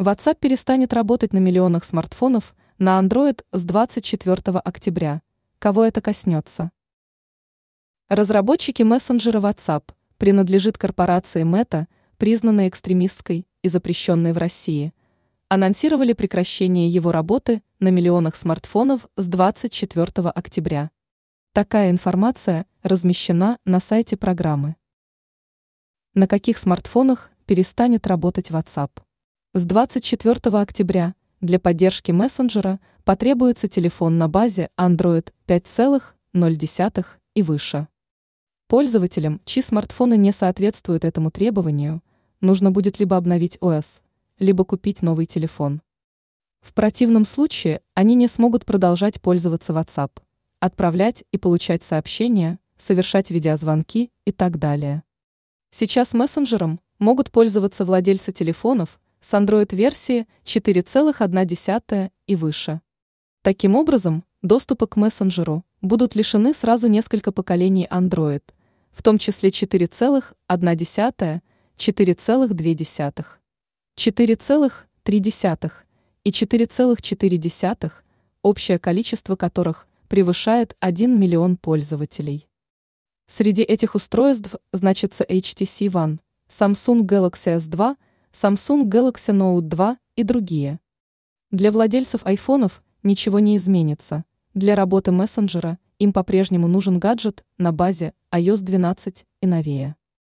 WhatsApp перестанет работать на миллионах смартфонов на Android с 24 октября. Кого это коснется? Разработчики мессенджера WhatsApp принадлежит корпорации Meta, признанной экстремистской и запрещенной в России, анонсировали прекращение его работы на миллионах смартфонов с 24 октября. Такая информация размещена на сайте программы. На каких смартфонах перестанет работать WhatsApp? С 24 октября для поддержки мессенджера потребуется телефон на базе Android 5.0 и выше. Пользователям, чьи смартфоны не соответствуют этому требованию, нужно будет либо обновить ОС, либо купить новый телефон. В противном случае они не смогут продолжать пользоваться WhatsApp, отправлять и получать сообщения, совершать видеозвонки и так далее. Сейчас мессенджером могут пользоваться владельцы телефонов, с Android-версии 4,1 и выше. Таким образом, доступа к мессенджеру будут лишены сразу несколько поколений Android, в том числе 4,1, 4,2, 4,3 и 4,4, общее количество которых превышает 1 миллион пользователей. Среди этих устройств значится HTC One, Samsung Galaxy S2 – Samsung Galaxy Note 2 и другие. Для владельцев айфонов ничего не изменится. Для работы мессенджера им по-прежнему нужен гаджет на базе iOS 12 и новее.